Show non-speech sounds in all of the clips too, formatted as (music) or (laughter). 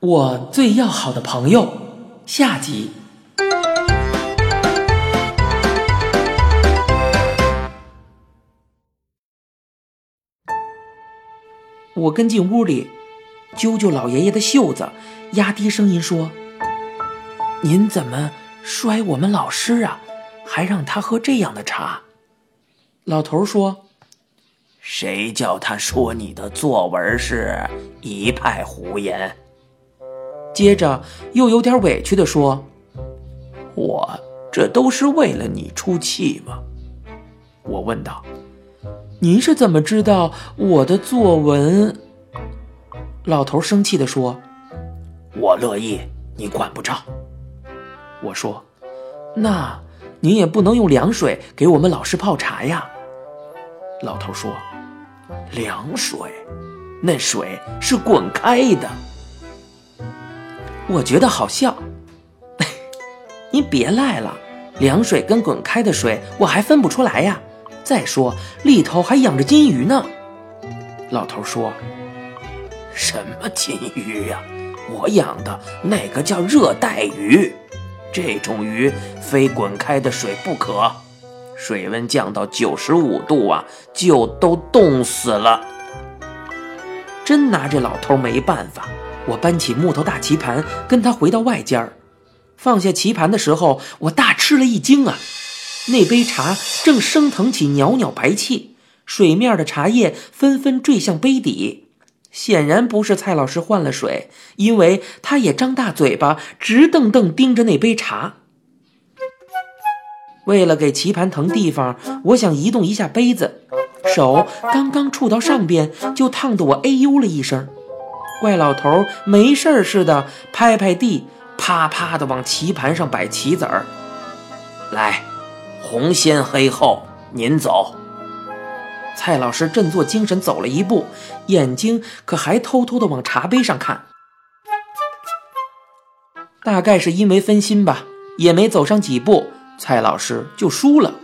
我最要好的朋友，下集。我跟进屋里，揪揪老爷爷的袖子，压低声音说：“您怎么摔我们老师啊？还让他喝这样的茶？”老头说：“谁叫他说你的作文是一派胡言？”接着又有点委屈地说：“我这都是为了你出气吗？”我问道。您是怎么知道我的作文？老头生气地说：“我乐意，你管不着。”我说：“那您也不能用凉水给我们老师泡茶呀。”老头说：“凉水，那水是滚开的。”我觉得好笑。(laughs) 您别赖了，凉水跟滚开的水我还分不出来呀。再说里头还养着金鱼呢，老头说：“什么金鱼呀？我养的那个叫热带鱼，这种鱼非滚开的水不可，水温降到九十五度啊，就都冻死了。”真拿这老头没办法，我搬起木头大棋盘，跟他回到外间儿，放下棋盘的时候，我大吃了一惊啊！那杯茶正升腾起袅袅白气，水面的茶叶纷纷坠向杯底，显然不是蔡老师换了水，因为他也张大嘴巴，直瞪瞪盯着那杯茶。为了给棋盘腾地方，我想移动一下杯子，手刚刚触到上边，就烫得我哎呦了一声。怪老头没事似的拍拍地，啪啪的往棋盘上摆棋子儿，来。红先黑后，您走。蔡老师振作精神走了一步，眼睛可还偷偷的往茶杯上看。大概是因为分心吧，也没走上几步，蔡老师就输了。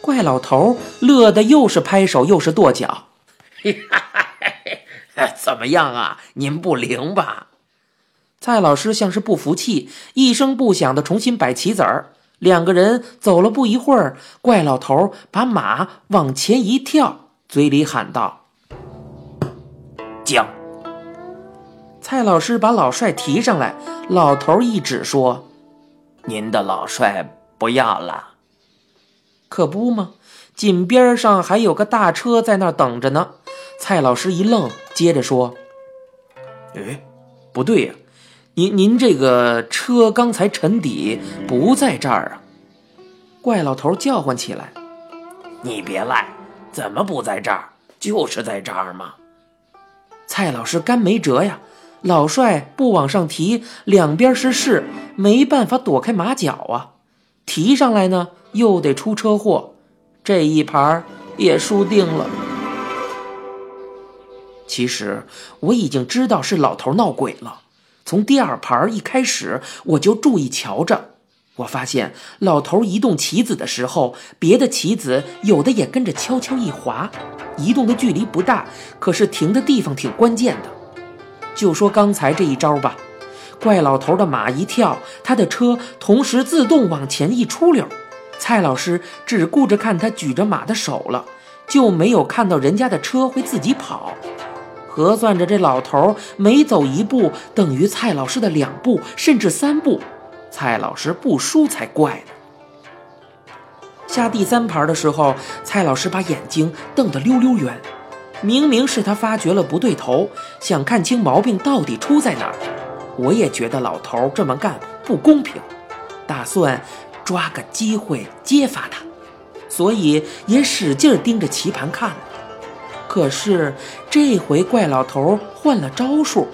怪老头乐得又是拍手又是跺脚。(laughs) (laughs) 怎么样啊？您不灵吧？蔡老师像是不服气，一声不响的重新摆棋子儿。两个人走了不一会儿，怪老头把马往前一跳，嘴里喊道：“将。”蔡老师把老帅提上来，老头一指说：“您的老帅不要了。”可不吗？井边上还有个大车在那儿等着呢。蔡老师一愣，接着说：“哎，不对呀。”您您这个车刚才沉底不在这儿啊！怪老头叫唤起来：“你别赖，怎么不在这儿？就是在这儿嘛？”蔡老师干没辙呀，老帅不往上提，两边是势，没办法躲开马脚啊。提上来呢，又得出车祸，这一盘也输定了。其实我已经知道是老头闹鬼了。从第二盘一开始，我就注意瞧着。我发现老头移动棋子的时候，别的棋子有的也跟着悄悄一滑，移动的距离不大，可是停的地方挺关键的。就说刚才这一招吧，怪老头的马一跳，他的车同时自动往前一出溜。蔡老师只顾着看他举着马的手了，就没有看到人家的车会自己跑。核算着，这老头每走一步等于蔡老师的两步，甚至三步，蔡老师不输才怪呢。下第三盘的时候，蔡老师把眼睛瞪得溜溜圆，明明是他发觉了不对头，想看清毛病到底出在哪儿。我也觉得老头这么干不公平，打算抓个机会揭发他，所以也使劲盯着棋盘看。可是这回怪老头换了招数，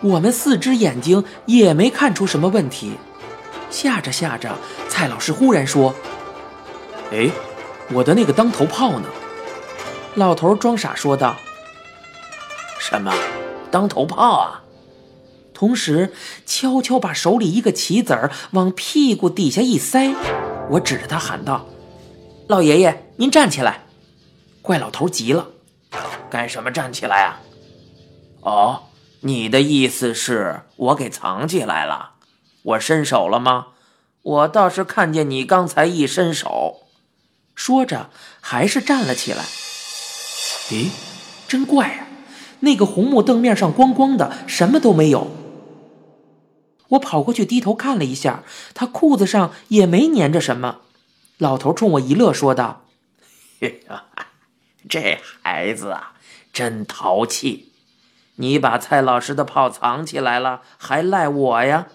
我们四只眼睛也没看出什么问题。吓着吓着，蔡老师忽然说：“哎，我的那个当头炮呢？”老头装傻说道：“什么当头炮啊？”同时悄悄把手里一个棋子儿往屁股底下一塞。我指着他喊道：“老爷爷，您站起来！”怪老头急了。干什么站起来啊？哦，你的意思是我给藏起来了？我伸手了吗？我倒是看见你刚才一伸手。说着，还是站了起来。咦，真怪呀！那个红木凳面上光光的，什么都没有。我跑过去低头看了一下，他裤子上也没粘着什么。老头冲我一乐，说道：(laughs) “这孩子啊，真淘气。”你把蔡老师的炮藏起来了，还赖我呀？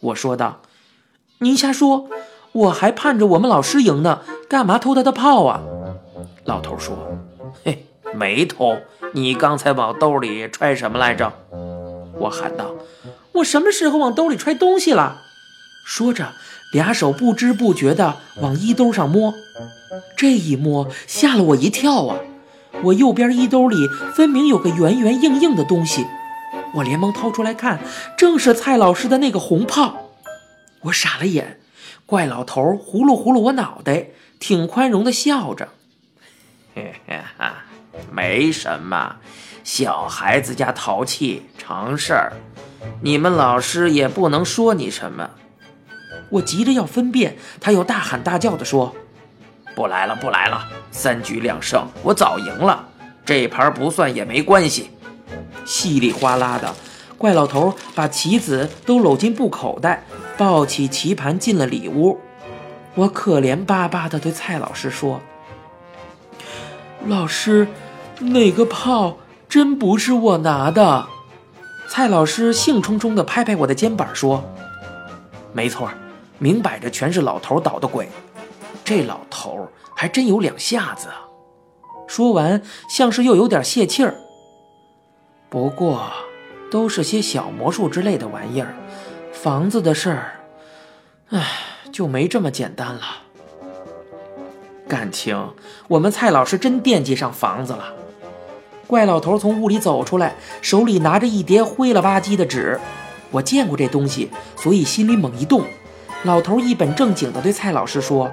我说道：“您瞎说，我还盼着我们老师赢呢，干嘛偷他的炮啊？”老头说：“嘿，没偷，你刚才往兜里揣什么来着？”我喊道：“我什么时候往兜里揣东西了？”说着，俩手不知不觉地往衣兜上摸，这一摸吓了我一跳啊！我右边衣兜里分明有个圆圆硬硬的东西，我连忙掏出来看，正是蔡老师的那个红炮。我傻了眼，怪老头呼噜呼噜我脑袋，挺宽容的笑着：“嘿嘿哈，没什么，小孩子家淘气常事儿，你们老师也不能说你什么。”我急着要分辨，他又大喊大叫的说。不来了，不来了！三局两胜，我早赢了。这盘不算也没关系。稀里哗啦的，怪老头把棋子都搂进布口袋，抱起棋盘进了里屋。我可怜巴巴的对蔡老师说：“老师，那个炮真不是我拿的。”蔡老师兴冲冲地拍拍我的肩膀说：“没错，明摆着全是老头捣的鬼。”这老头还真有两下子啊！说完，像是又有点泄气儿。不过，都是些小魔术之类的玩意儿，房子的事儿，唉，就没这么简单了。感情我们蔡老师真惦记上房子了。怪老头从屋里走出来，手里拿着一叠灰了吧唧的纸。我见过这东西，所以心里猛一动。老头一本正经地对蔡老师说。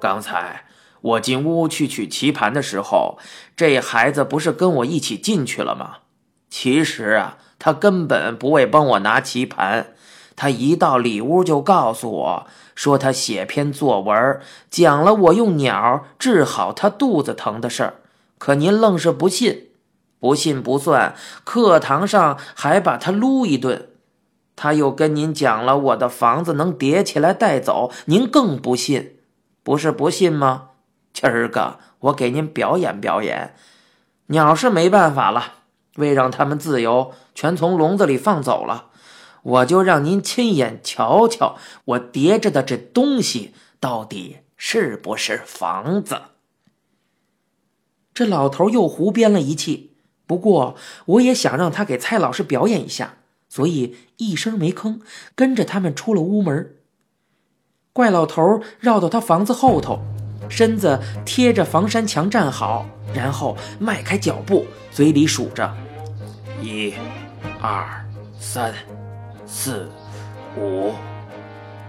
刚才我进屋去取棋盘的时候，这孩子不是跟我一起进去了吗？其实啊，他根本不为帮我拿棋盘，他一到里屋就告诉我说他写篇作文，讲了我用鸟治好他肚子疼的事儿。可您愣是不信，不信不算，课堂上还把他撸一顿。他又跟您讲了我的房子能叠起来带走，您更不信。不是不信吗？今儿个我给您表演表演。鸟是没办法了，为让他们自由，全从笼子里放走了。我就让您亲眼瞧瞧，我叠着的这东西到底是不是房子。这老头又胡编了一气。不过我也想让他给蔡老师表演一下，所以一声没吭，跟着他们出了屋门。怪老头绕到他房子后头，身子贴着房山墙站好，然后迈开脚步，嘴里数着：一、二、三、四、五。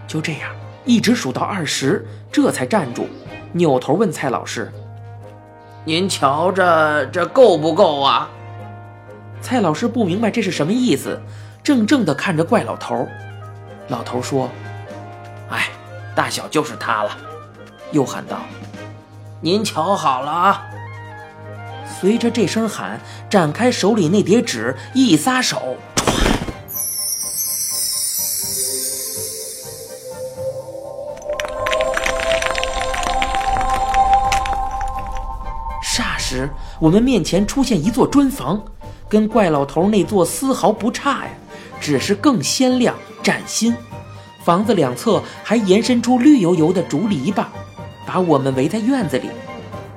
就这样，一直数到二十，这才站住，扭头问蔡老师：“您瞧着这够不够啊？”蔡老师不明白这是什么意思，怔怔地看着怪老头。老头说：“哎。”大小就是他了，又喊道：“您瞧好了啊！”随着这声喊，展开手里那叠纸，一撒手，霎时，我们面前出现一座砖房，跟怪老头那座丝毫不差呀，只是更鲜亮、崭新。房子两侧还延伸出绿油油的竹篱笆，把我们围在院子里。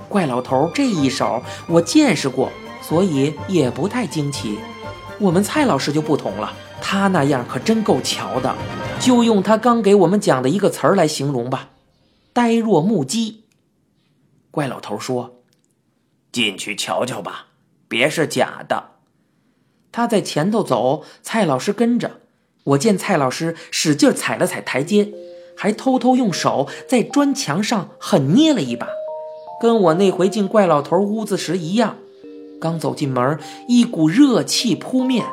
怪老头这一手我见识过，所以也不太惊奇。我们蔡老师就不同了，他那样可真够瞧的。就用他刚给我们讲的一个词儿来形容吧：呆若木鸡。怪老头说：“进去瞧瞧吧，别是假的。”他在前头走，蔡老师跟着。我见蔡老师使劲踩了踩台阶，还偷偷用手在砖墙上狠捏了一把，跟我那回进怪老头屋子时一样。刚走进门，一股热气扑面。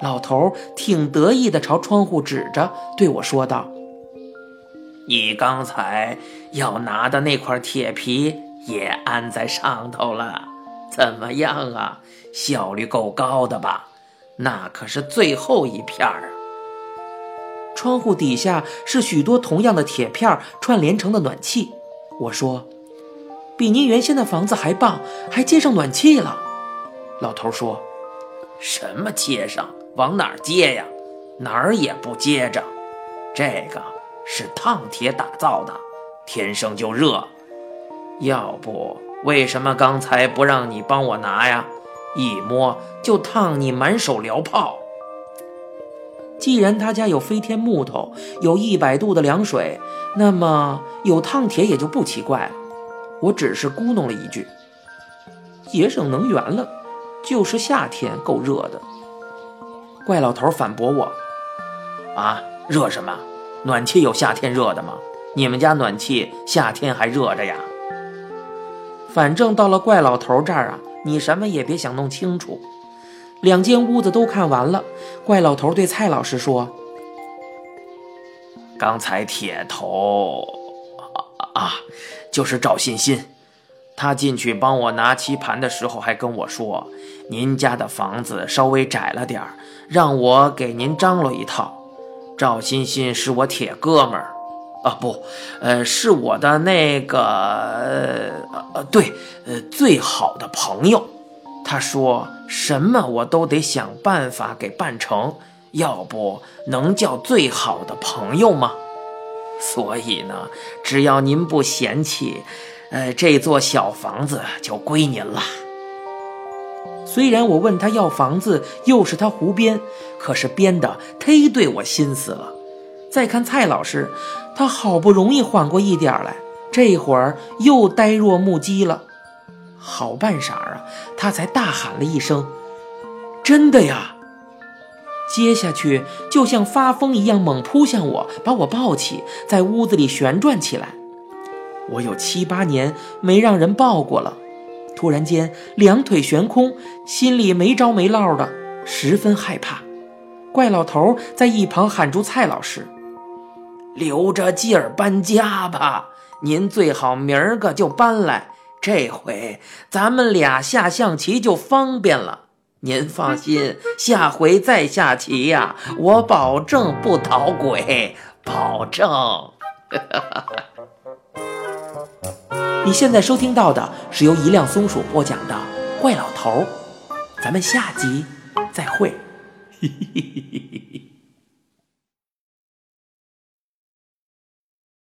老头挺得意的朝窗户指着，对我说道：“你刚才要拿的那块铁皮也安在上头了，怎么样啊？效率够高的吧？那可是最后一片儿！”窗户底下是许多同样的铁片串联成的暖气。我说：“比您原先的房子还棒，还接上暖气了。”老头说：“什么接上？往哪儿接呀？哪儿也不接着。这个是烫铁打造的，天生就热。要不为什么刚才不让你帮我拿呀？一摸就烫你满手燎泡。既然他家有飞天木头，有一百度的凉水，那么有烫铁也就不奇怪了。我只是咕哝了一句：“节省能源了。”就是夏天够热的，怪老头反驳我：“啊，热什么？暖气有夏天热的吗？你们家暖气夏天还热着呀？”反正到了怪老头这儿啊，你什么也别想弄清楚。两间屋子都看完了，怪老头对蔡老师说：“刚才铁头啊，就是赵欣欣。”他进去帮我拿棋盘的时候，还跟我说：“您家的房子稍微窄了点，让我给您张罗一套。”赵欣欣是我铁哥们儿，啊不，呃，是我的那个，呃，对，呃，最好的朋友。他说什么我都得想办法给办成，要不能叫最好的朋友吗？所以呢，只要您不嫌弃。呃，这座小房子就归您了。虽然我问他要房子，又是他胡编，可是编的忒对我心思了。再看蔡老师，他好不容易缓过一点来，这会儿又呆若木鸡了。好半晌啊，他才大喊了一声：“真的呀！”接下去就像发疯一样猛扑向我，把我抱起，在屋子里旋转起来。我有七八年没让人抱过了，突然间两腿悬空，心里没着没落的，十分害怕。怪老头在一旁喊住蔡老师：“留着劲儿搬家吧，您最好明儿个就搬来，这回咱们俩下象棋就方便了。您放心，(laughs) 下回再下棋呀，我保证不捣鬼，保证。(laughs) ”你现在收听到的是由一辆松鼠播讲的《怪老头》，咱们下集再会。(laughs)